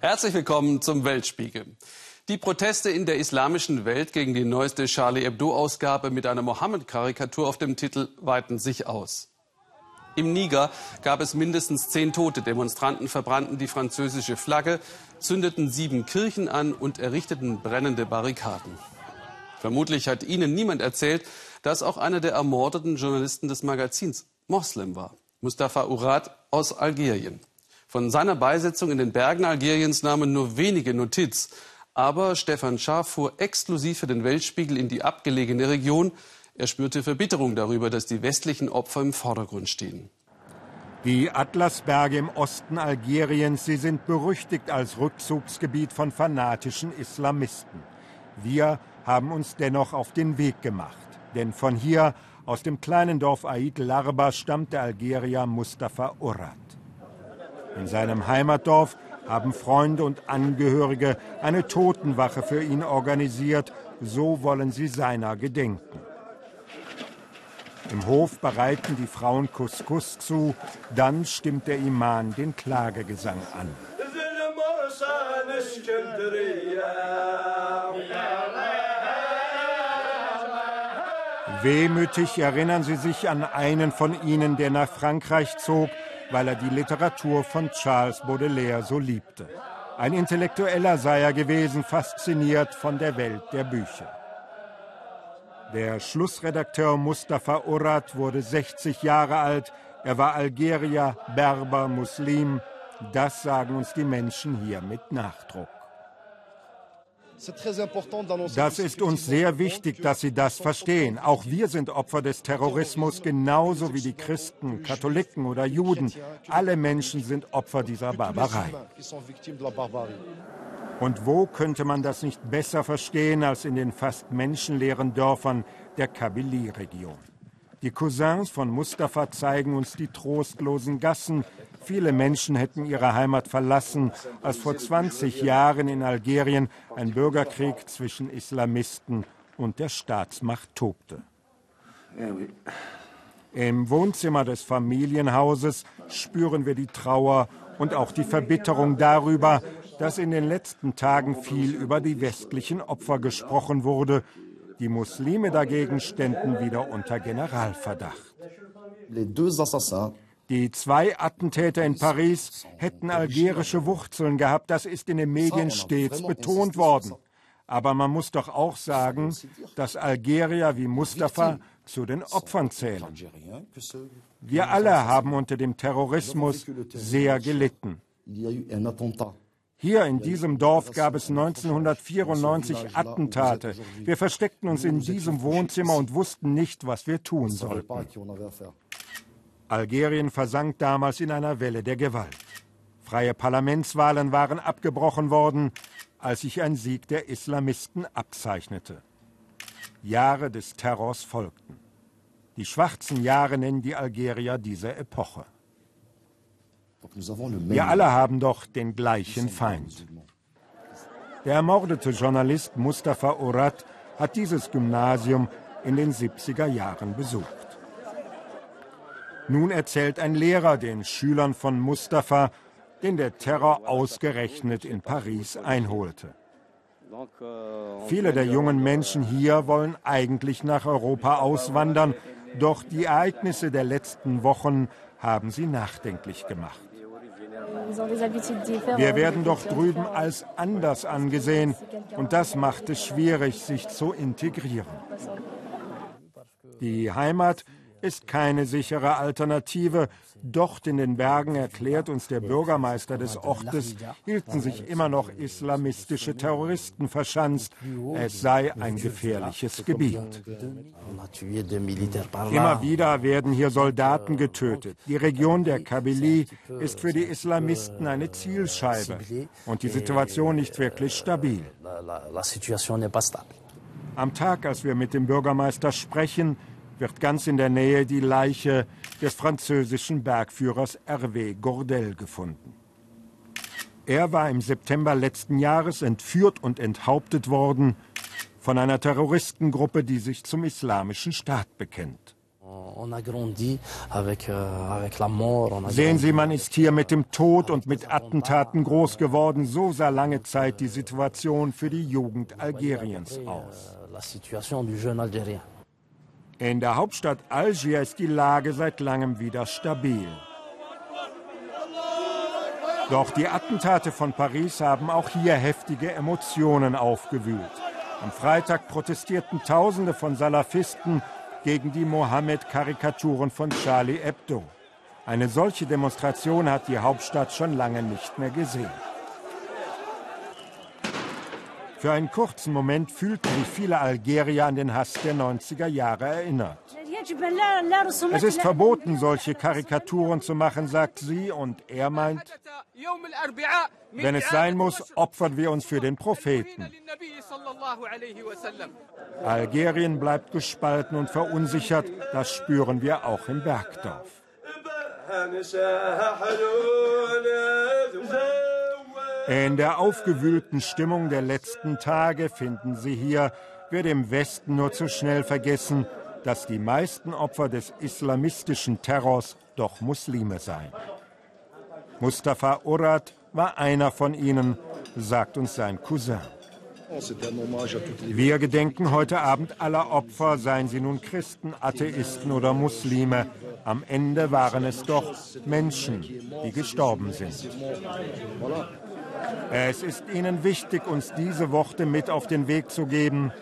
Herzlich willkommen zum Weltspiegel. Die Proteste in der islamischen Welt gegen die neueste Charlie Hebdo-Ausgabe mit einer Mohammed-Karikatur auf dem Titel weiten sich aus. Im Niger gab es mindestens zehn Tote. Demonstranten verbrannten die französische Flagge, zündeten sieben Kirchen an und errichteten brennende Barrikaden. Vermutlich hat Ihnen niemand erzählt, dass auch einer der ermordeten Journalisten des Magazins Moslem war. Mustafa Urat aus Algerien. Von seiner Beisetzung in den Bergen Algeriens nahmen nur wenige Notiz. Aber Stefan Schaaf fuhr exklusiv für den Weltspiegel in die abgelegene Region. Er spürte Verbitterung darüber, dass die westlichen Opfer im Vordergrund stehen. Die Atlasberge im Osten Algeriens, sie sind berüchtigt als Rückzugsgebiet von fanatischen Islamisten. Wir haben uns dennoch auf den Weg gemacht. Denn von hier, aus dem kleinen Dorf Aid Larba, stammt der Algerier Mustafa Urat. In seinem Heimatdorf haben Freunde und Angehörige eine Totenwache für ihn organisiert. So wollen sie seiner gedenken. Im Hof bereiten die Frauen Couscous zu. Dann stimmt der Iman den Klagegesang an. Wehmütig erinnern sie sich an einen von ihnen, der nach Frankreich zog, weil er die Literatur von Charles Baudelaire so liebte. Ein Intellektueller sei er gewesen, fasziniert von der Welt der Bücher. Der Schlussredakteur Mustafa Urat wurde 60 Jahre alt. Er war Algerier, Berber, Muslim. Das sagen uns die Menschen hier mit Nachdruck. Das ist uns sehr wichtig, dass Sie das verstehen. Auch wir sind Opfer des Terrorismus, genauso wie die Christen, Katholiken oder Juden. Alle Menschen sind Opfer dieser Barbarei. Und wo könnte man das nicht besser verstehen als in den fast menschenleeren Dörfern der Kabylie-Region? Die Cousins von Mustafa zeigen uns die trostlosen Gassen, Viele Menschen hätten ihre Heimat verlassen, als vor 20 Jahren in Algerien ein Bürgerkrieg zwischen Islamisten und der Staatsmacht tobte. Im Wohnzimmer des Familienhauses spüren wir die Trauer und auch die Verbitterung darüber, dass in den letzten Tagen viel über die westlichen Opfer gesprochen wurde. Die Muslime dagegen ständen wieder unter Generalverdacht. Die zwei Attentäter in Paris hätten algerische Wurzeln gehabt. Das ist in den Medien stets betont worden. Aber man muss doch auch sagen, dass Algerier wie Mustafa zu den Opfern zählen. Wir alle haben unter dem Terrorismus sehr gelitten. Hier in diesem Dorf gab es 1994 Attentate. Wir versteckten uns in diesem Wohnzimmer und wussten nicht, was wir tun sollten. Algerien versank damals in einer Welle der Gewalt. Freie Parlamentswahlen waren abgebrochen worden, als sich ein Sieg der Islamisten abzeichnete. Jahre des Terrors folgten. Die schwarzen Jahre nennen die Algerier diese Epoche. Wir alle haben doch den gleichen Feind. Der ermordete Journalist Mustafa Urat hat dieses Gymnasium in den 70er Jahren besucht. Nun erzählt ein Lehrer den Schülern von Mustafa, den der Terror ausgerechnet in Paris einholte. Viele der jungen Menschen hier wollen eigentlich nach Europa auswandern, doch die Ereignisse der letzten Wochen haben sie nachdenklich gemacht. Wir werden doch drüben als anders angesehen und das macht es schwierig, sich zu integrieren. Die Heimat ist keine sichere Alternative. Dort in den Bergen, erklärt uns der Bürgermeister des Ortes, hielten sich immer noch islamistische Terroristen verschanzt. Es sei ein gefährliches Gebiet. Immer wieder werden hier Soldaten getötet. Die Region der Kabylie ist für die Islamisten eine Zielscheibe und die Situation nicht wirklich stabil. Am Tag, als wir mit dem Bürgermeister sprechen, wird ganz in der Nähe die Leiche des französischen Bergführers Hervé Gordel gefunden. Er war im September letzten Jahres entführt und enthauptet worden von einer Terroristengruppe, die sich zum Islamischen Staat bekennt. Sehen Sie, man ist hier mit dem Tod und mit Attentaten groß geworden. So sah lange Zeit die Situation für die Jugend Algeriens aus. In der Hauptstadt Algier ist die Lage seit langem wieder stabil. Doch die Attentate von Paris haben auch hier heftige Emotionen aufgewühlt. Am Freitag protestierten Tausende von Salafisten gegen die Mohammed-Karikaturen von Charlie Hebdo. Eine solche Demonstration hat die Hauptstadt schon lange nicht mehr gesehen. Für einen kurzen Moment fühlten sich viele Algerier an den Hass der 90er Jahre erinnert. Es ist verboten, solche Karikaturen zu machen, sagt sie, und er meint, wenn es sein muss, opfern wir uns für den Propheten. Algerien bleibt gespalten und verunsichert, das spüren wir auch im Bergdorf. In der aufgewühlten Stimmung der letzten Tage finden Sie hier, wird im Westen nur zu schnell vergessen, dass die meisten Opfer des islamistischen Terrors doch Muslime seien. Mustafa Urat war einer von ihnen, sagt uns sein Cousin. Wir gedenken heute Abend aller Opfer, seien sie nun Christen, Atheisten oder Muslime. Am Ende waren es doch Menschen, die gestorben sind. Es ist ihnen wichtig, uns diese Worte mit auf den Weg zu geben.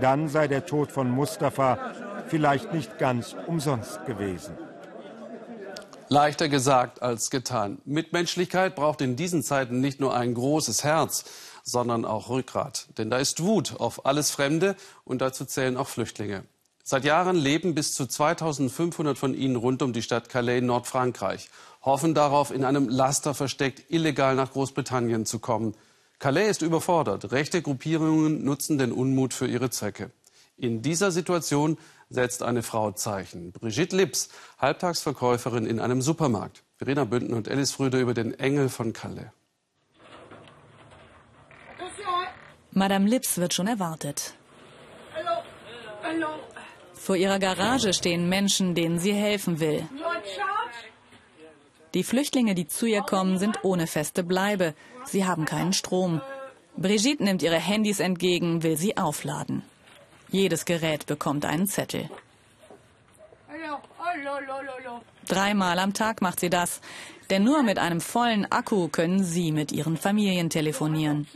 Dann sei der Tod von Mustafa vielleicht nicht ganz umsonst gewesen. Leichter gesagt als getan. Mitmenschlichkeit braucht in diesen Zeiten nicht nur ein großes Herz, sondern auch Rückgrat. Denn da ist Wut auf alles Fremde und dazu zählen auch Flüchtlinge. Seit Jahren leben bis zu 2500 von ihnen rund um die Stadt Calais in Nordfrankreich hoffen darauf, in einem Laster versteckt illegal nach Großbritannien zu kommen. Calais ist überfordert. Rechte Gruppierungen nutzen den Unmut für ihre Zwecke. In dieser Situation setzt eine Frau Zeichen. Brigitte Lips, Halbtagsverkäuferin in einem Supermarkt. Verena Bünden und Alice Fröde über den Engel von Calais. Madame Lips wird schon erwartet. Vor ihrer Garage stehen Menschen, denen sie helfen will. Die Flüchtlinge, die zu ihr kommen, sind ohne feste Bleibe. Sie haben keinen Strom. Brigitte nimmt ihre Handys entgegen, will sie aufladen. Jedes Gerät bekommt einen Zettel. Dreimal am Tag macht sie das, denn nur mit einem vollen Akku können sie mit ihren Familien telefonieren.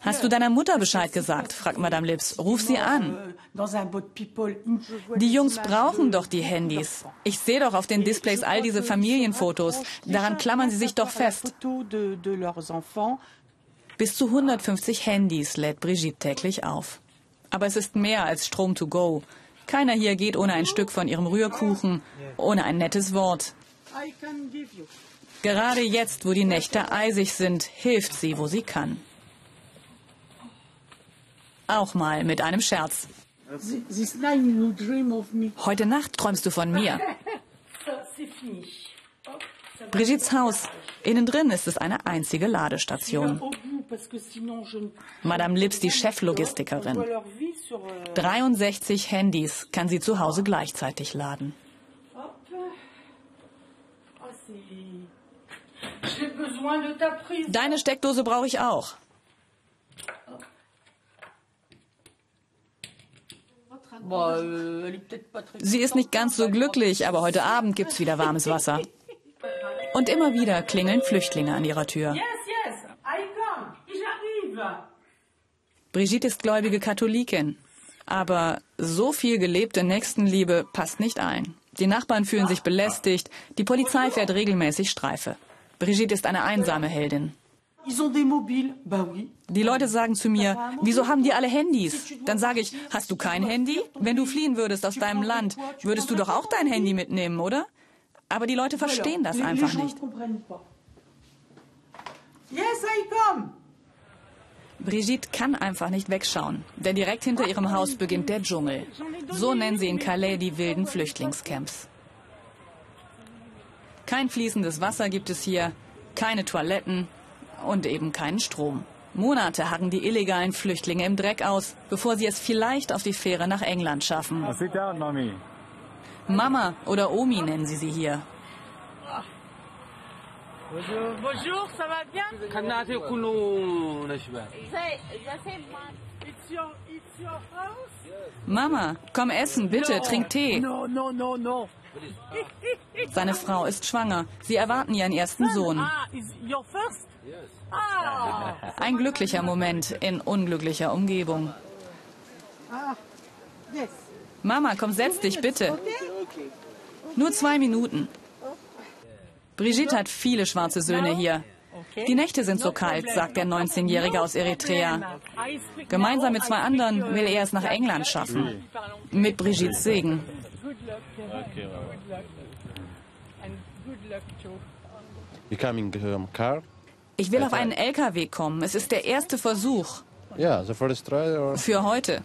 Hast du deiner Mutter Bescheid gesagt? fragt Madame Lips. Ruf sie an. Die Jungs brauchen doch die Handys. Ich sehe doch auf den Displays all diese Familienfotos. Daran klammern sie sich doch fest. Bis zu 150 Handys lädt Brigitte täglich auf. Aber es ist mehr als Strom to go. Keiner hier geht ohne ein Stück von ihrem Rührkuchen, ohne ein nettes Wort. Gerade jetzt, wo die Nächte eisig sind, hilft sie, wo sie kann. Auch mal mit einem Scherz. Heute Nacht träumst du von mir. Brigittes Haus. Innen drin ist es eine einzige Ladestation. Madame Lips, die Cheflogistikerin. 63 Handys kann sie zu Hause gleichzeitig laden. Deine Steckdose brauche ich auch. Sie ist nicht ganz so glücklich, aber heute Abend gibt's wieder warmes Wasser. Und immer wieder klingeln Flüchtlinge an ihrer Tür. Brigitte ist gläubige Katholikin. Aber so viel gelebte Nächstenliebe passt nicht ein. Die Nachbarn fühlen sich belästigt, die Polizei fährt regelmäßig Streife. Brigitte ist eine einsame Heldin. Die Leute sagen zu mir, wieso haben die alle Handys? Dann sage ich, hast du kein Handy? Wenn du fliehen würdest aus deinem Land, würdest du doch auch dein Handy mitnehmen, oder? Aber die Leute verstehen das einfach nicht. Brigitte kann einfach nicht wegschauen, denn direkt hinter ihrem Haus beginnt der Dschungel. So nennen sie in Calais die wilden Flüchtlingscamps. Kein fließendes Wasser gibt es hier, keine Toiletten und eben keinen Strom. Monate harren die illegalen Flüchtlinge im Dreck aus, bevor sie es vielleicht auf die Fähre nach England schaffen. Mama oder Omi nennen sie sie hier. Bonjour, ça va bien? Mama, komm essen, bitte, trink Tee. Seine Frau ist schwanger. Sie erwarten ihren ersten Sohn. Ah, Ein glücklicher Moment in unglücklicher Umgebung. Ah, Mama, komm, setz dich bitte. Nur zwei Minuten. Brigitte hat viele schwarze Söhne hier. Die Nächte sind so kalt, sagt der 19-Jährige aus Eritrea. Gemeinsam mit zwei anderen will er es nach England schaffen. Mit Brigittes Segen. Ich will auf einen LKW kommen. Es ist der erste Versuch. Für heute.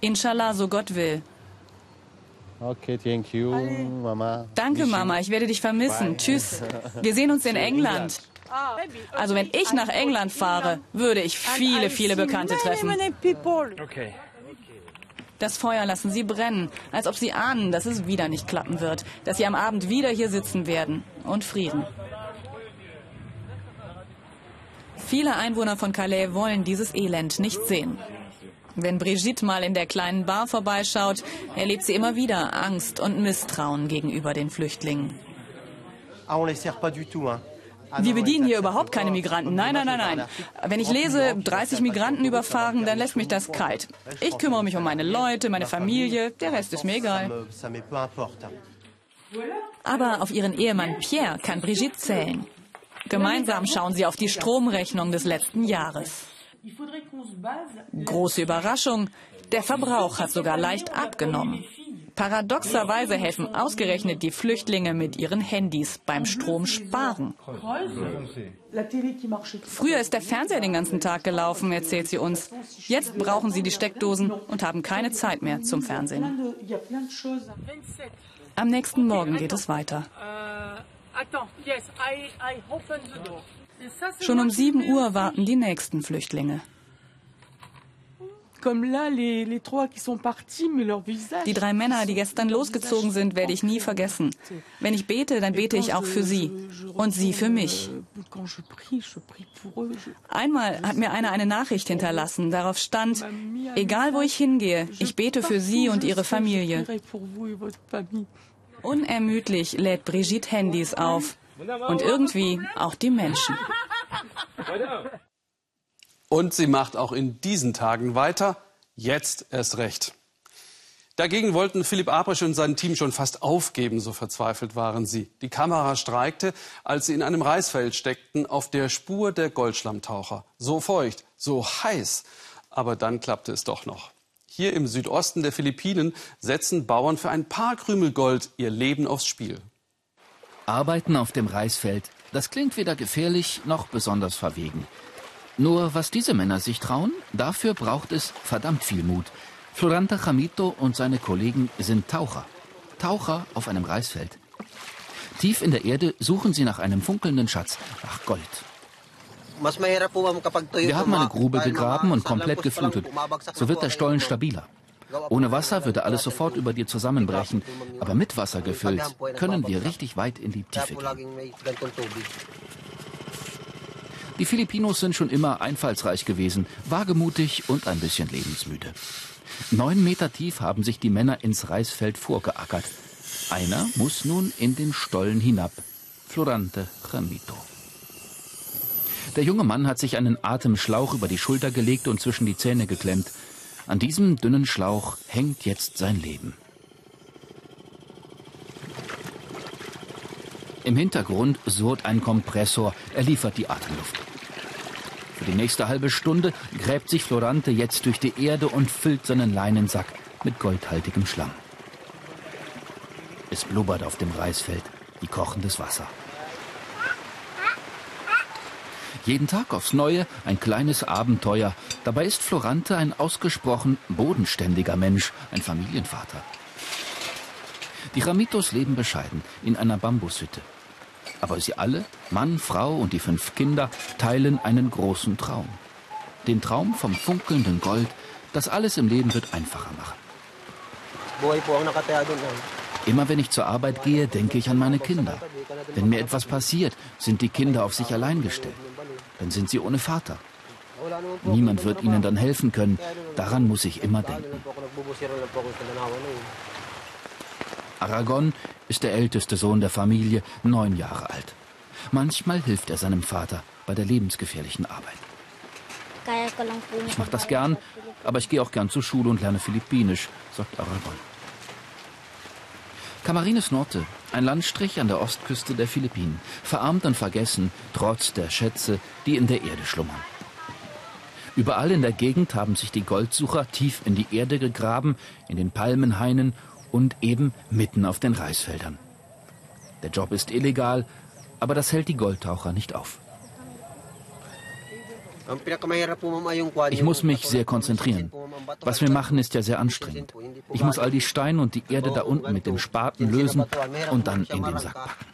Inshallah, so Gott will. Okay, thank you, Mama. Danke, Mama. Ich werde dich vermissen. Bye. Tschüss. Wir sehen uns in England. Also wenn ich nach England fahre, würde ich viele, viele Bekannte treffen. Das Feuer lassen sie brennen, als ob sie ahnen, dass es wieder nicht klappen wird, dass sie am Abend wieder hier sitzen werden und frieren. Viele Einwohner von Calais wollen dieses Elend nicht sehen. Wenn Brigitte mal in der kleinen Bar vorbeischaut, erlebt sie immer wieder Angst und Misstrauen gegenüber den Flüchtlingen. Wir bedienen hier überhaupt keine Migranten. Nein, nein, nein, nein. Wenn ich lese, 30 Migranten überfahren, dann lässt mich das kalt. Ich kümmere mich um meine Leute, meine Familie. Der Rest ist mir egal. Aber auf ihren Ehemann Pierre kann Brigitte zählen. Gemeinsam schauen sie auf die Stromrechnung des letzten Jahres. Große Überraschung, der Verbrauch hat sogar leicht abgenommen. Paradoxerweise helfen ausgerechnet die Flüchtlinge mit ihren Handys beim Strom sparen. Früher ist der Fernseher den ganzen Tag gelaufen, erzählt sie uns. Jetzt brauchen sie die Steckdosen und haben keine Zeit mehr zum Fernsehen. Am nächsten Morgen geht es weiter. Schon um 7 Uhr warten die nächsten Flüchtlinge. Die drei Männer, die gestern losgezogen sind, werde ich nie vergessen. Wenn ich bete, dann bete ich auch für sie und sie für mich. Einmal hat mir einer eine Nachricht hinterlassen. Darauf stand, egal wo ich hingehe, ich bete für sie und ihre Familie. Unermüdlich lädt Brigitte Handys auf. Und irgendwie auch die Menschen. Und sie macht auch in diesen Tagen weiter. Jetzt erst recht. Dagegen wollten Philipp Abrisch und sein Team schon fast aufgeben, so verzweifelt waren sie. Die Kamera streikte, als sie in einem Reisfeld steckten, auf der Spur der Goldschlammtaucher. So feucht, so heiß. Aber dann klappte es doch noch. Hier im Südosten der Philippinen setzen Bauern für ein paar Krümel Gold ihr Leben aufs Spiel. Arbeiten auf dem Reisfeld, das klingt weder gefährlich noch besonders verwegen. Nur was diese Männer sich trauen, dafür braucht es verdammt viel Mut. Floranta Jamito und seine Kollegen sind Taucher. Taucher auf einem Reisfeld. Tief in der Erde suchen sie nach einem funkelnden Schatz, nach Gold. Wir haben eine Grube gegraben und komplett geflutet. So wird der Stollen stabiler. Ohne Wasser würde alles sofort über dir zusammenbrechen. Aber mit Wasser gefüllt können wir richtig weit in die Tiefe gehen. Die Filipinos sind schon immer einfallsreich gewesen, wagemutig und ein bisschen lebensmüde. Neun Meter tief haben sich die Männer ins Reisfeld vorgeackert. Einer muss nun in den Stollen hinab. Florante Ramito. Der junge Mann hat sich einen Atemschlauch über die Schulter gelegt und zwischen die Zähne geklemmt. An diesem dünnen Schlauch hängt jetzt sein Leben. Im Hintergrund surrt ein Kompressor, er liefert die Atemluft. Für die nächste halbe Stunde gräbt sich Florante jetzt durch die Erde und füllt seinen Leinensack mit goldhaltigem Schlamm. Es blubbert auf dem Reisfeld wie kochendes Wasser. Jeden Tag aufs Neue ein kleines Abenteuer. Dabei ist Florante ein ausgesprochen bodenständiger Mensch, ein Familienvater. Die Ramitos leben bescheiden in einer Bambushütte. Aber sie alle, Mann, Frau und die fünf Kinder, teilen einen großen Traum. Den Traum vom funkelnden Gold, das alles im Leben wird einfacher machen. Immer wenn ich zur Arbeit gehe, denke ich an meine Kinder. Wenn mir etwas passiert, sind die Kinder auf sich allein gestellt. Dann sind sie ohne Vater. Niemand wird ihnen dann helfen können. Daran muss ich immer denken. Aragon ist der älteste Sohn der Familie, neun Jahre alt. Manchmal hilft er seinem Vater bei der lebensgefährlichen Arbeit. Ich mache das gern, aber ich gehe auch gern zur Schule und lerne Philippinisch, sagt Aragon. Camarines Norte, ein Landstrich an der Ostküste der Philippinen, verarmt und vergessen, trotz der Schätze, die in der Erde schlummern. Überall in der Gegend haben sich die Goldsucher tief in die Erde gegraben, in den Palmenhainen und eben mitten auf den Reisfeldern. Der Job ist illegal, aber das hält die Goldtaucher nicht auf. Ich muss mich sehr konzentrieren. Was wir machen, ist ja sehr anstrengend. Ich muss all die Steine und die Erde da unten mit dem Spaten lösen und dann in den Sack packen.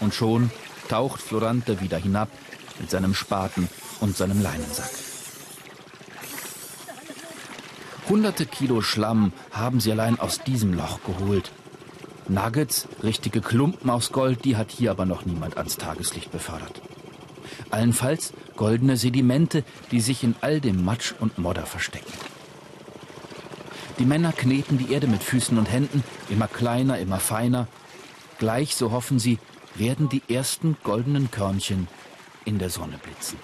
Und schon taucht Florante wieder hinab mit seinem Spaten und seinem Leinensack. Hunderte Kilo Schlamm haben sie allein aus diesem Loch geholt. Nuggets, richtige Klumpen aus Gold, die hat hier aber noch niemand ans Tageslicht befördert. Allenfalls goldene Sedimente, die sich in all dem Matsch und Modder verstecken. Die Männer kneten die Erde mit Füßen und Händen, immer kleiner, immer feiner. Gleich, so hoffen sie, werden die ersten goldenen Körnchen in der Sonne blitzen.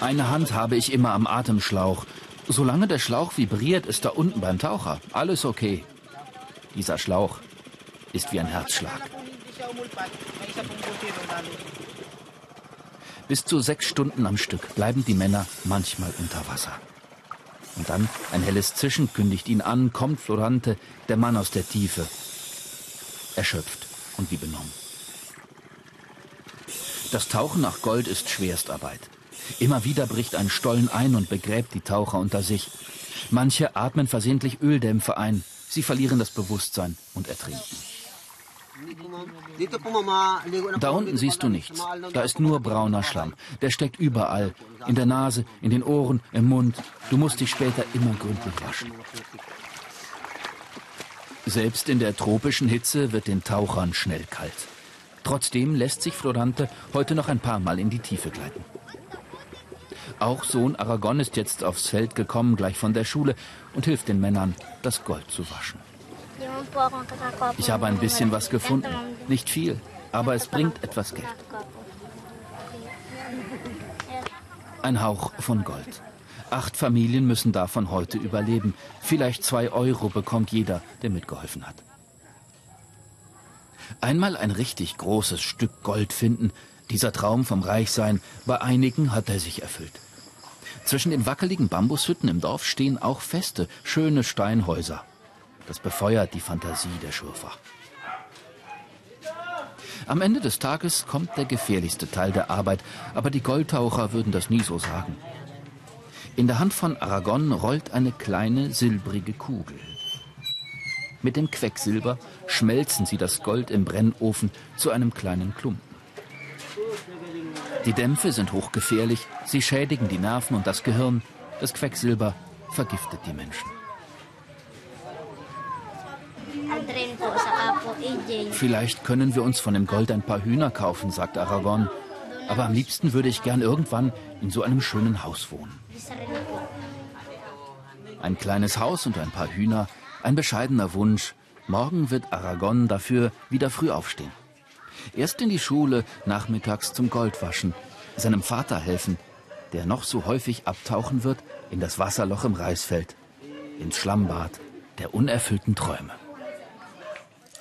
Eine Hand habe ich immer am Atemschlauch. Solange der Schlauch vibriert, ist da unten beim Taucher alles okay. Dieser Schlauch ist wie ein Herzschlag. Bis zu sechs Stunden am Stück bleiben die Männer manchmal unter Wasser. Und dann ein helles Zischen kündigt ihn an, kommt Florante, der Mann aus der Tiefe. Erschöpft und wie benommen. Das Tauchen nach Gold ist Schwerstarbeit. Immer wieder bricht ein Stollen ein und begräbt die Taucher unter sich. Manche atmen versehentlich Öldämpfe ein. Sie verlieren das Bewusstsein und ertrinken. Da unten siehst du nichts. Da ist nur brauner Schlamm. Der steckt überall. In der Nase, in den Ohren, im Mund. Du musst dich später immer gründlich waschen. Selbst in der tropischen Hitze wird den Tauchern schnell kalt. Trotzdem lässt sich Florante heute noch ein paar Mal in die Tiefe gleiten. Auch Sohn Aragon ist jetzt aufs Feld gekommen, gleich von der Schule, und hilft den Männern, das Gold zu waschen. Ich habe ein bisschen was gefunden. Nicht viel, aber es bringt etwas Geld. Ein Hauch von Gold. Acht Familien müssen davon heute überleben. Vielleicht zwei Euro bekommt jeder, der mitgeholfen hat. Einmal ein richtig großes Stück Gold finden, dieser Traum vom Reichsein, bei einigen hat er sich erfüllt. Zwischen den wackeligen Bambushütten im Dorf stehen auch feste, schöne Steinhäuser. Das befeuert die Fantasie der Schurfer. Am Ende des Tages kommt der gefährlichste Teil der Arbeit, aber die Goldtaucher würden das nie so sagen. In der Hand von Aragon rollt eine kleine silbrige Kugel. Mit dem Quecksilber schmelzen sie das Gold im Brennofen zu einem kleinen Klumpen. Die Dämpfe sind hochgefährlich, sie schädigen die Nerven und das Gehirn. Das Quecksilber vergiftet die Menschen. Vielleicht können wir uns von dem Gold ein paar Hühner kaufen, sagt Aragon. Aber am liebsten würde ich gern irgendwann in so einem schönen Haus wohnen. Ein kleines Haus und ein paar Hühner, ein bescheidener Wunsch. Morgen wird Aragon dafür wieder früh aufstehen. Erst in die Schule, nachmittags zum Goldwaschen, seinem Vater helfen, der noch so häufig abtauchen wird in das Wasserloch im Reisfeld, ins Schlammbad der unerfüllten Träume.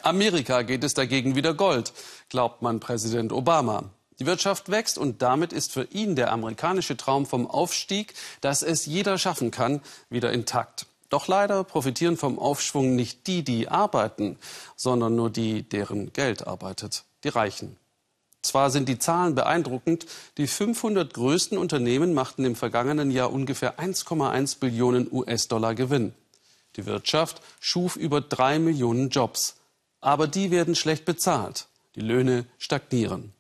Amerika geht es dagegen wieder Gold, glaubt man Präsident Obama. Die Wirtschaft wächst und damit ist für ihn der amerikanische Traum vom Aufstieg, dass es jeder schaffen kann, wieder intakt. Doch leider profitieren vom Aufschwung nicht die, die arbeiten, sondern nur die, deren Geld arbeitet, die Reichen. Zwar sind die Zahlen beeindruckend, die 500 größten Unternehmen machten im vergangenen Jahr ungefähr 1,1 Billionen US-Dollar Gewinn. Die Wirtschaft schuf über drei Millionen Jobs. Aber die werden schlecht bezahlt. Die Löhne stagnieren.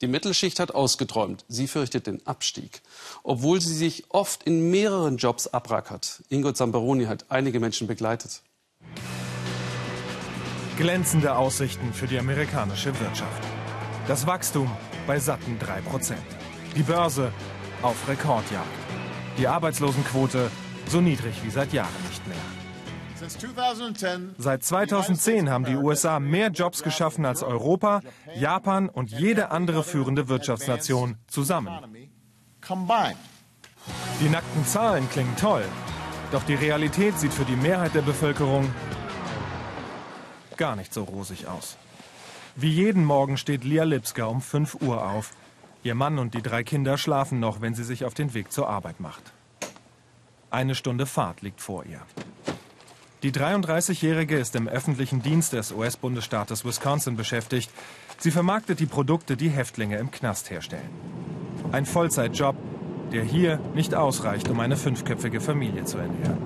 Die Mittelschicht hat ausgeträumt. Sie fürchtet den Abstieg. Obwohl sie sich oft in mehreren Jobs abrackert. Ingo Zamperoni hat einige Menschen begleitet. Glänzende Aussichten für die amerikanische Wirtschaft. Das Wachstum bei satten 3%. Die Börse auf Rekordjagd. Die Arbeitslosenquote so niedrig wie seit Jahren nicht mehr. Seit 2010 haben die USA mehr Jobs geschaffen als Europa, Japan und jede andere führende Wirtschaftsnation zusammen. Die nackten Zahlen klingen toll, doch die Realität sieht für die Mehrheit der Bevölkerung gar nicht so rosig aus. Wie jeden Morgen steht Lia Lipska um 5 Uhr auf. Ihr Mann und die drei Kinder schlafen noch, wenn sie sich auf den Weg zur Arbeit macht. Eine Stunde Fahrt liegt vor ihr. Die 33-Jährige ist im öffentlichen Dienst des US-Bundesstaates Wisconsin beschäftigt. Sie vermarktet die Produkte, die Häftlinge im Knast herstellen. Ein Vollzeitjob, der hier nicht ausreicht, um eine fünfköpfige Familie zu ernähren.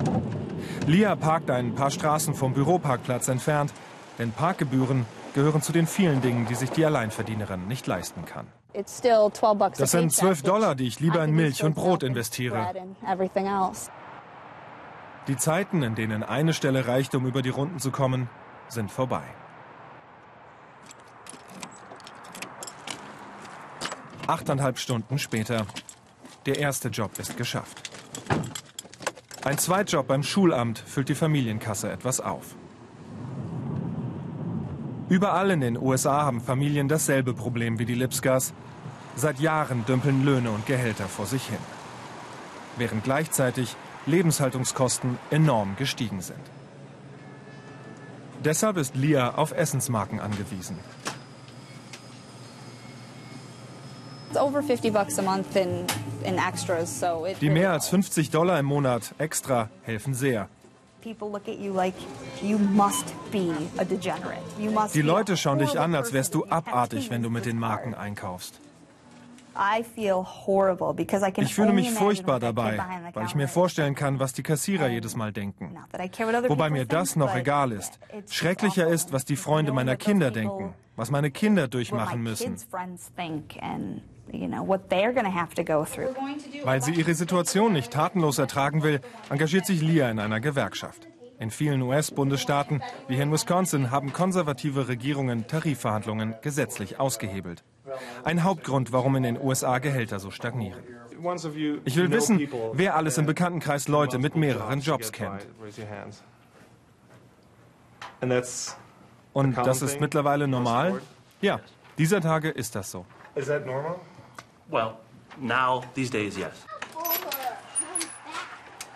Lia parkt ein paar Straßen vom Büroparkplatz entfernt, denn Parkgebühren gehören zu den vielen Dingen, die sich die Alleinverdienerin nicht leisten kann. Das sind 12 Dollar, die ich lieber in Milch und Brot investiere. Die Zeiten, in denen eine Stelle reicht, um über die Runden zu kommen, sind vorbei. Achteinhalb Stunden später. Der erste Job ist geschafft. Ein Zweitjob beim Schulamt füllt die Familienkasse etwas auf. Überall in den USA haben Familien dasselbe Problem wie die Lipskas. Seit Jahren dümpeln Löhne und Gehälter vor sich hin. Während gleichzeitig Lebenshaltungskosten enorm gestiegen sind. Deshalb ist Lia auf Essensmarken angewiesen. Die mehr als 50 Dollar im Monat extra helfen sehr. Die Leute schauen dich an, als wärst du abartig, wenn du mit den Marken einkaufst. Ich fühle mich furchtbar dabei, weil ich mir vorstellen kann, was die Kassierer jedes Mal denken. Wobei mir das noch egal ist. Schrecklicher ist, was die Freunde meiner Kinder denken, was meine Kinder durchmachen müssen. Weil sie ihre Situation nicht tatenlos ertragen will, engagiert sich Lia in einer Gewerkschaft. In vielen US-Bundesstaaten, wie hier in Wisconsin, haben konservative Regierungen Tarifverhandlungen gesetzlich ausgehebelt. Ein Hauptgrund, warum in den USA Gehälter so stagnieren. Ich will wissen, wer alles im Bekanntenkreis Leute mit mehreren Jobs kennt. Und das ist mittlerweile normal? Ja, dieser Tage ist das so.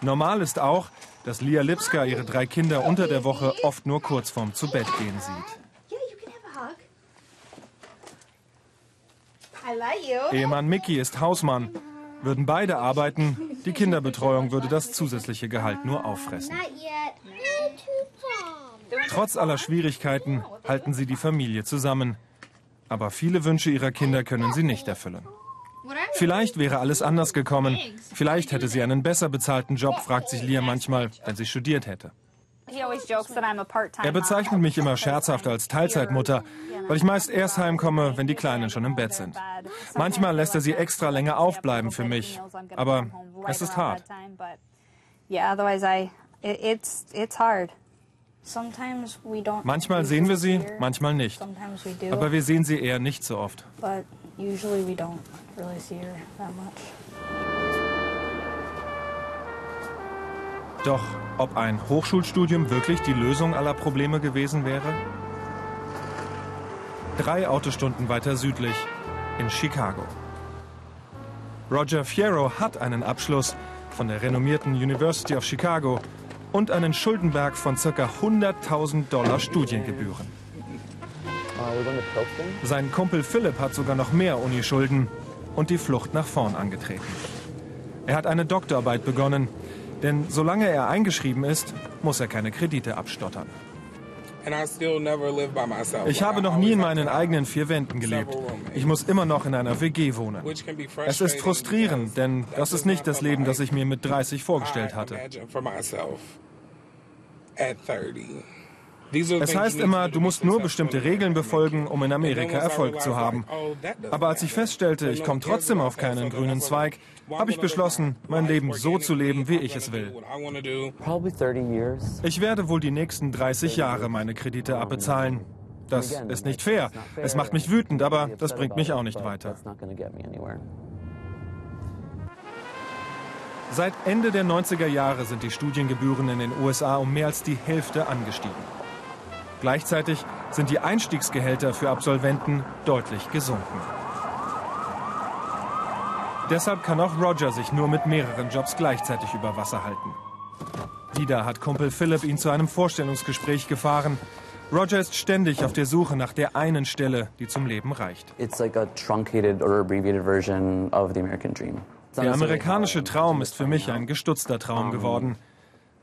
Normal ist auch, dass Lia Lipska ihre drei Kinder unter der Woche oft nur kurz vorm Zubettgehen sieht. Ehemann Mickey ist Hausmann. Würden beide arbeiten, die Kinderbetreuung würde das zusätzliche Gehalt nur auffressen. Trotz aller Schwierigkeiten halten sie die Familie zusammen. Aber viele Wünsche ihrer Kinder können sie nicht erfüllen. Vielleicht wäre alles anders gekommen. Vielleicht hätte sie einen besser bezahlten Job, fragt sich Lia manchmal, wenn sie studiert hätte. Er bezeichnet mich immer scherzhaft als Teilzeitmutter, weil ich meist erst heimkomme, wenn die Kleinen schon im Bett sind. Manchmal lässt er sie extra länger aufbleiben für mich, aber es ist hart. Manchmal sehen wir sie, manchmal nicht. Aber wir sehen sie eher nicht so oft. Doch ob ein Hochschulstudium wirklich die Lösung aller Probleme gewesen wäre? Drei Autostunden weiter südlich, in Chicago. Roger Fierro hat einen Abschluss von der renommierten University of Chicago und einen Schuldenberg von ca. 100.000 Dollar Studiengebühren. Sein Kumpel Philipp hat sogar noch mehr Unischulden und die Flucht nach vorn angetreten. Er hat eine Doktorarbeit begonnen, denn solange er eingeschrieben ist, muss er keine Kredite abstottern. Ich habe noch nie in meinen eigenen vier Wänden gelebt. Ich muss immer noch in einer WG wohnen. Es ist frustrierend, denn das ist nicht das Leben, das ich mir mit 30 vorgestellt hatte. Es heißt immer, du musst nur bestimmte Regeln befolgen, um in Amerika Erfolg zu haben. Aber als ich feststellte, ich komme trotzdem auf keinen grünen Zweig, habe ich beschlossen, mein Leben so zu leben, wie ich es will. Ich werde wohl die nächsten 30 Jahre meine Kredite abbezahlen. Das ist nicht fair. Es macht mich wütend, aber das bringt mich auch nicht weiter. Seit Ende der 90er Jahre sind die Studiengebühren in den USA um mehr als die Hälfte angestiegen. Gleichzeitig sind die Einstiegsgehälter für Absolventen deutlich gesunken. Deshalb kann auch Roger sich nur mit mehreren Jobs gleichzeitig über Wasser halten. Wieder hat Kumpel Philip ihn zu einem Vorstellungsgespräch gefahren. Roger ist ständig auf der Suche nach der einen Stelle, die zum Leben reicht. Der amerikanische Traum ist für mich ein gestutzter Traum geworden.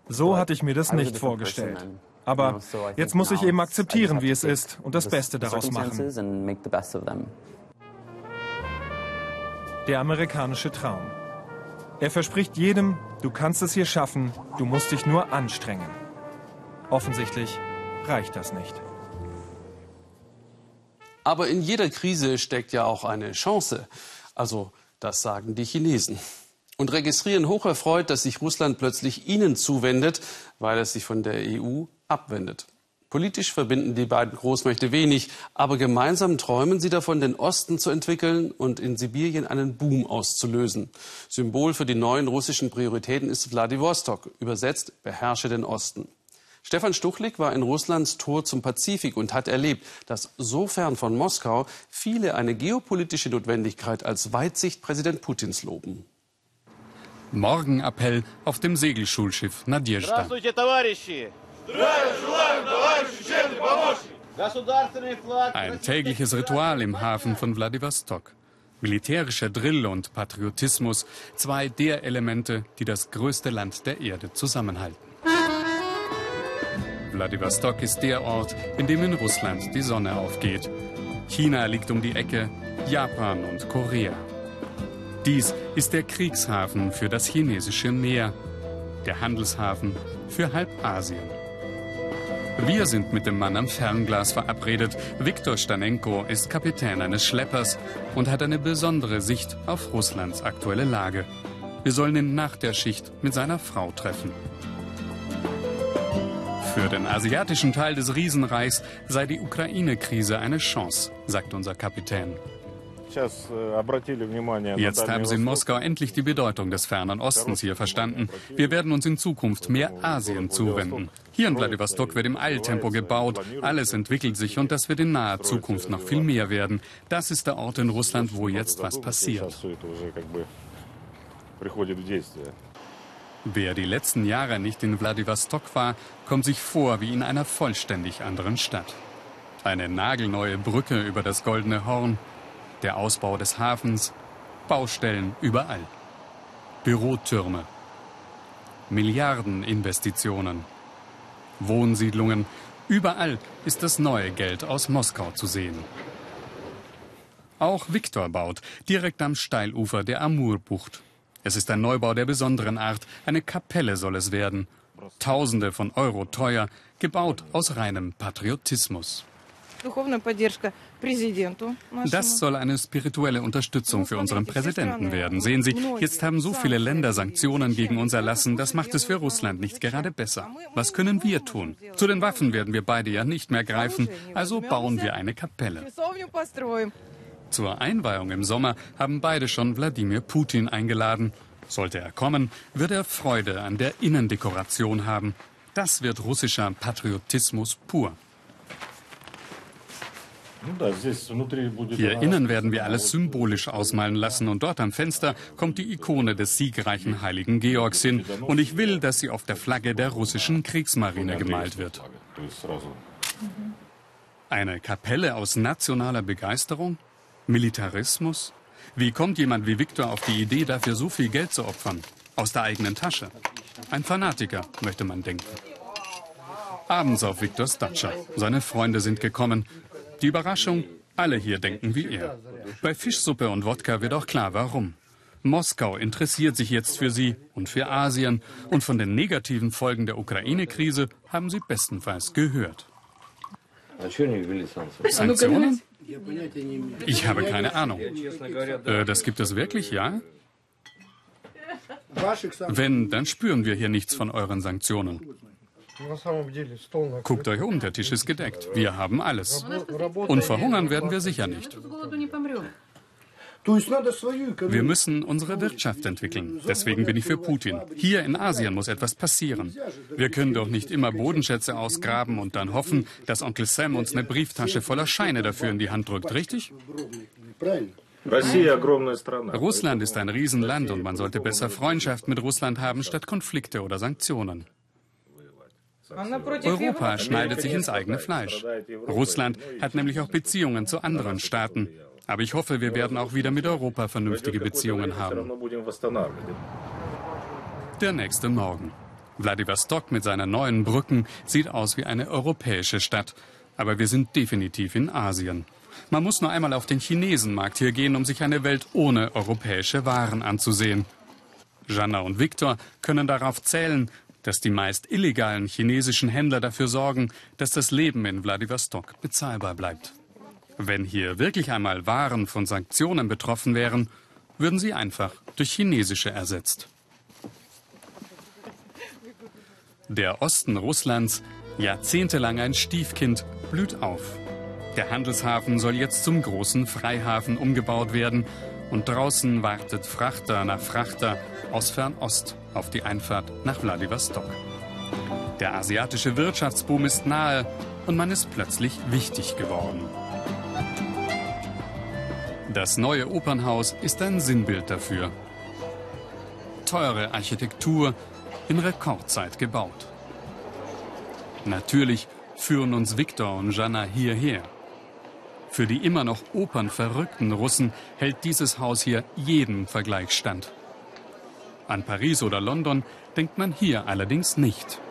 So hatte ich mir das nicht vorgestellt. Aber jetzt muss ich eben akzeptieren, wie es ist und das Beste daraus machen. Der amerikanische Traum. Er verspricht jedem, du kannst es hier schaffen, du musst dich nur anstrengen. Offensichtlich reicht das nicht. Aber in jeder Krise steckt ja auch eine Chance. Also, das sagen die Chinesen und registrieren hocherfreut, dass sich Russland plötzlich ihnen zuwendet, weil es sich von der EU abwendet. Politisch verbinden die beiden Großmächte wenig, aber gemeinsam träumen sie davon, den Osten zu entwickeln und in Sibirien einen Boom auszulösen. Symbol für die neuen russischen Prioritäten ist Wladiwostok, übersetzt beherrsche den Osten. Stefan Stuchlik war in Russlands Tor zum Pazifik und hat erlebt, dass so fern von Moskau viele eine geopolitische Notwendigkeit als Weitsicht Präsident Putins loben. Morgenappell auf dem Segelschulschiff Nadjezhda. Ein tägliches Ritual im Hafen von Wladiwostok. Militärischer Drill und Patriotismus, zwei der Elemente, die das größte Land der Erde zusammenhalten. Wladiwostok ist der Ort, in dem in Russland die Sonne aufgeht. China liegt um die Ecke, Japan und Korea. Dies ist der Kriegshafen für das chinesische Meer, der Handelshafen für halb Asien. Wir sind mit dem Mann am Fernglas verabredet. Viktor Stanenko ist Kapitän eines Schleppers und hat eine besondere Sicht auf Russlands aktuelle Lage. Wir sollen ihn nach der Schicht mit seiner Frau treffen. Für den asiatischen Teil des Riesenreichs sei die Ukraine-Krise eine Chance, sagt unser Kapitän. Э, Jetzt haben Sie in Moskau endlich die Bedeutung des fernen Ostens hier verstanden. Wir werden uns in Zukunft mehr Asien zuwenden. Hier in Vladivostok wird im Eiltempo gebaut, alles entwickelt sich und das wird in naher Zukunft noch viel mehr werden. Das ist der Ort in Russland, wo jetzt was passiert. Wer die letzten Jahre nicht in Vladivostok war, kommt sich vor wie in einer vollständig anderen Stadt. Eine nagelneue Brücke über das Goldene Horn, der Ausbau des Hafens, Baustellen überall, Bürotürme, Milliardeninvestitionen, Wohnsiedlungen, überall ist das neue Geld aus Moskau zu sehen. Auch Viktor baut, direkt am Steilufer der Amurbucht. Es ist ein Neubau der besonderen Art, eine Kapelle soll es werden. Tausende von Euro teuer, gebaut aus reinem Patriotismus. Das soll eine spirituelle Unterstützung für unseren Präsidenten werden. Sehen Sie, jetzt haben so viele Länder Sanktionen gegen uns erlassen. Das macht es für Russland nicht gerade besser. Was können wir tun? Zu den Waffen werden wir beide ja nicht mehr greifen. Also bauen wir eine Kapelle. Zur Einweihung im Sommer haben beide schon Wladimir Putin eingeladen. Sollte er kommen, wird er Freude an der Innendekoration haben. Das wird russischer Patriotismus pur. Hier innen werden wir alles symbolisch ausmalen lassen und dort am Fenster kommt die Ikone des siegreichen heiligen Georgs hin. Und ich will, dass sie auf der Flagge der russischen Kriegsmarine gemalt wird. Eine Kapelle aus nationaler Begeisterung? Militarismus? Wie kommt jemand wie Viktor auf die Idee, dafür so viel Geld zu opfern? Aus der eigenen Tasche. Ein Fanatiker, möchte man denken. Abends auf Viktors Datscha. Seine Freunde sind gekommen. Die Überraschung, alle hier denken wie er. Bei Fischsuppe und Wodka wird auch klar, warum. Moskau interessiert sich jetzt für sie und für Asien. Und von den negativen Folgen der Ukraine-Krise haben sie bestenfalls gehört. Sanktionen? Ich habe keine Ahnung. Äh, das gibt es wirklich, ja? Wenn, dann spüren wir hier nichts von euren Sanktionen. Guckt euch um, der Tisch ist gedeckt. Wir haben alles. Und verhungern werden wir sicher nicht. Wir müssen unsere Wirtschaft entwickeln. Deswegen bin ich für Putin. Hier in Asien muss etwas passieren. Wir können doch nicht immer Bodenschätze ausgraben und dann hoffen, dass Onkel Sam uns eine Brieftasche voller Scheine dafür in die Hand drückt, richtig? Russland ist ein Riesenland und man sollte besser Freundschaft mit Russland haben statt Konflikte oder Sanktionen. Europa schneidet sich ins eigene Fleisch. Russland hat nämlich auch Beziehungen zu anderen Staaten. Aber ich hoffe, wir werden auch wieder mit Europa vernünftige Beziehungen haben. Der nächste Morgen. Vladivostok mit seinen neuen Brücken sieht aus wie eine europäische Stadt. Aber wir sind definitiv in Asien. Man muss nur einmal auf den Chinesenmarkt hier gehen, um sich eine Welt ohne europäische Waren anzusehen. Jana und Viktor können darauf zählen, dass die meist illegalen chinesischen Händler dafür sorgen, dass das Leben in Vladivostok bezahlbar bleibt. Wenn hier wirklich einmal Waren von Sanktionen betroffen wären, würden sie einfach durch chinesische ersetzt. Der Osten Russlands, jahrzehntelang ein Stiefkind, blüht auf. Der Handelshafen soll jetzt zum großen Freihafen umgebaut werden und draußen wartet Frachter nach Frachter aus Fernost auf die Einfahrt nach Vladivostok. Der asiatische Wirtschaftsboom ist nahe und man ist plötzlich wichtig geworden. Das neue Opernhaus ist ein Sinnbild dafür. Teure Architektur in Rekordzeit gebaut. Natürlich führen uns Viktor und Jana hierher. Für die immer noch opernverrückten Russen hält dieses Haus hier jeden Vergleich stand. An Paris oder London denkt man hier allerdings nicht.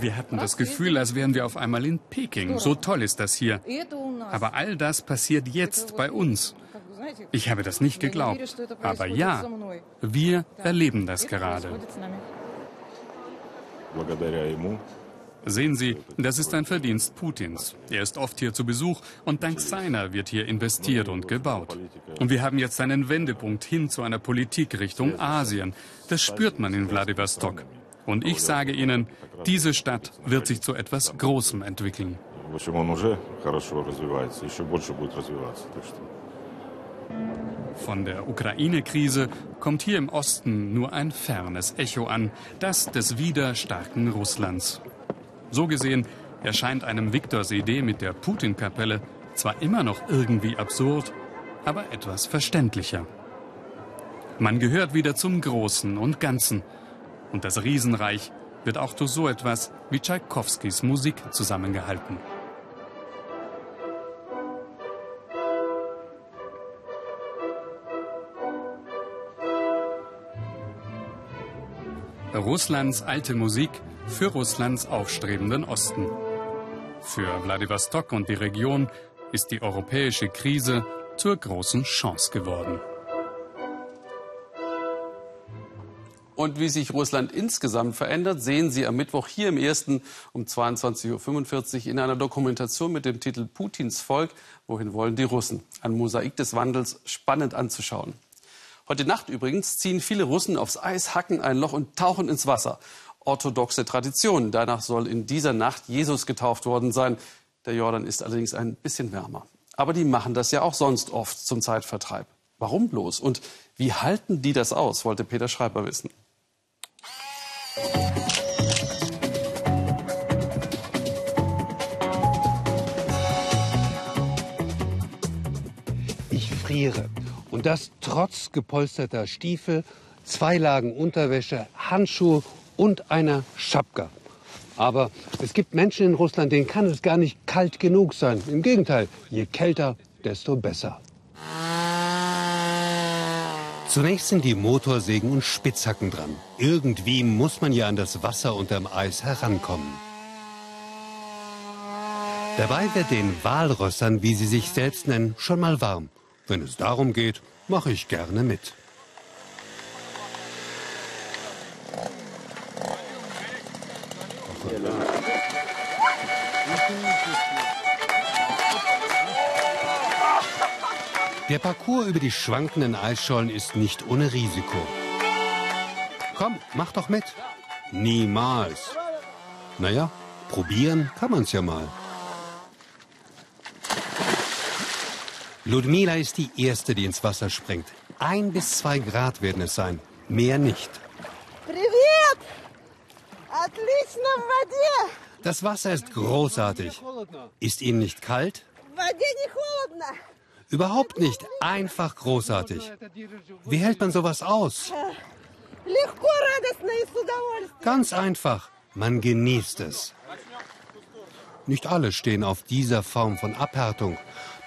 Wir hatten das Gefühl, als wären wir auf einmal in Peking. So toll ist das hier. Aber all das passiert jetzt bei uns. Ich habe das nicht geglaubt. Aber ja, wir erleben das gerade. Sehen Sie, das ist ein Verdienst Putins. Er ist oft hier zu Besuch und dank seiner wird hier investiert und gebaut. Und wir haben jetzt einen Wendepunkt hin zu einer Politik Richtung Asien. Das spürt man in Vladivostok. Und ich sage Ihnen, diese Stadt wird sich zu etwas Großem entwickeln. Von der Ukraine-Krise kommt hier im Osten nur ein fernes Echo an, das des wieder starken Russlands. So gesehen erscheint einem Viktors Idee mit der Putin-Kapelle zwar immer noch irgendwie absurd, aber etwas verständlicher. Man gehört wieder zum Großen und Ganzen. Und das Riesenreich wird auch durch so etwas wie Tschaikowskis Musik zusammengehalten. Russlands alte Musik für Russlands aufstrebenden Osten. Für Wladiwostok und die Region ist die europäische Krise zur großen Chance geworden. Und wie sich Russland insgesamt verändert, sehen Sie am Mittwoch hier im ersten um 22.45 Uhr in einer Dokumentation mit dem Titel Putins Volk. Wohin wollen die Russen? Ein Mosaik des Wandels, spannend anzuschauen. Heute Nacht übrigens ziehen viele Russen aufs Eis, hacken ein Loch und tauchen ins Wasser orthodoxe Tradition. Danach soll in dieser Nacht Jesus getauft worden sein. Der Jordan ist allerdings ein bisschen wärmer. Aber die machen das ja auch sonst oft zum Zeitvertreib. Warum bloß? Und wie halten die das aus, wollte Peter Schreiber wissen. Ich friere. Und das trotz gepolsterter Stiefel, zwei Lagen Unterwäsche, Handschuhe und einer Schapka. Aber es gibt Menschen in Russland, denen kann es gar nicht kalt genug sein. Im Gegenteil, je kälter, desto besser. Zunächst sind die Motorsägen und Spitzhacken dran. Irgendwie muss man ja an das Wasser unterm Eis herankommen. Dabei wird den Walrössern, wie sie sich selbst nennen, schon mal warm. Wenn es darum geht, mache ich gerne mit. Der Parcours über die schwankenden Eisschollen ist nicht ohne Risiko. Komm, mach doch mit. Niemals. Naja, probieren kann man's ja mal. Ludmila ist die Erste, die ins Wasser springt. Ein bis zwei Grad werden es sein, mehr nicht. Привет! Отлично в воде! Das Wasser ist großartig. Ist Ihnen nicht kalt? В воде не холодно. Überhaupt nicht. Einfach großartig. Wie hält man sowas aus? Легко, радостно и с удовольствием. Ganz einfach. Man genießt es. Nicht alle stehen auf dieser Form von Abhärtung.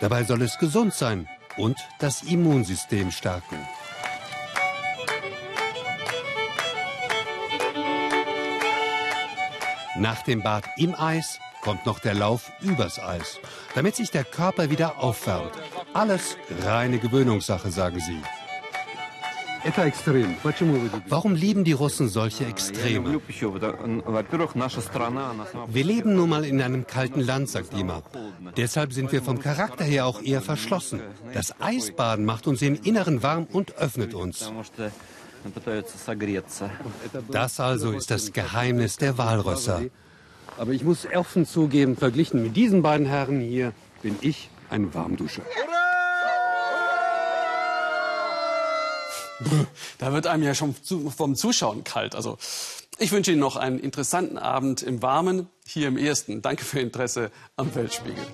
Dabei soll es gesund sein und das Immunsystem stärken. Nach dem Bad im Eis kommt noch der Lauf übers Eis, damit sich der Körper wieder aufwärmt. Alles reine Gewöhnungssache, sagen sie. Warum lieben die Russen solche Extreme? Wir leben nun mal in einem kalten Land, sagt Dima. Deshalb sind wir vom Charakter her auch eher verschlossen. Das Eisbaden macht uns im Inneren warm und öffnet uns. Das also ist das Geheimnis der Walrösser. Aber ich muss offen zugeben, verglichen mit diesen beiden Herren hier bin ich ein Warmduscher. Da wird einem ja schon vom Zuschauen kalt. Also ich wünsche Ihnen noch einen interessanten Abend im Warmen hier im Ersten. Danke für Ihr Interesse am Weltspiegel.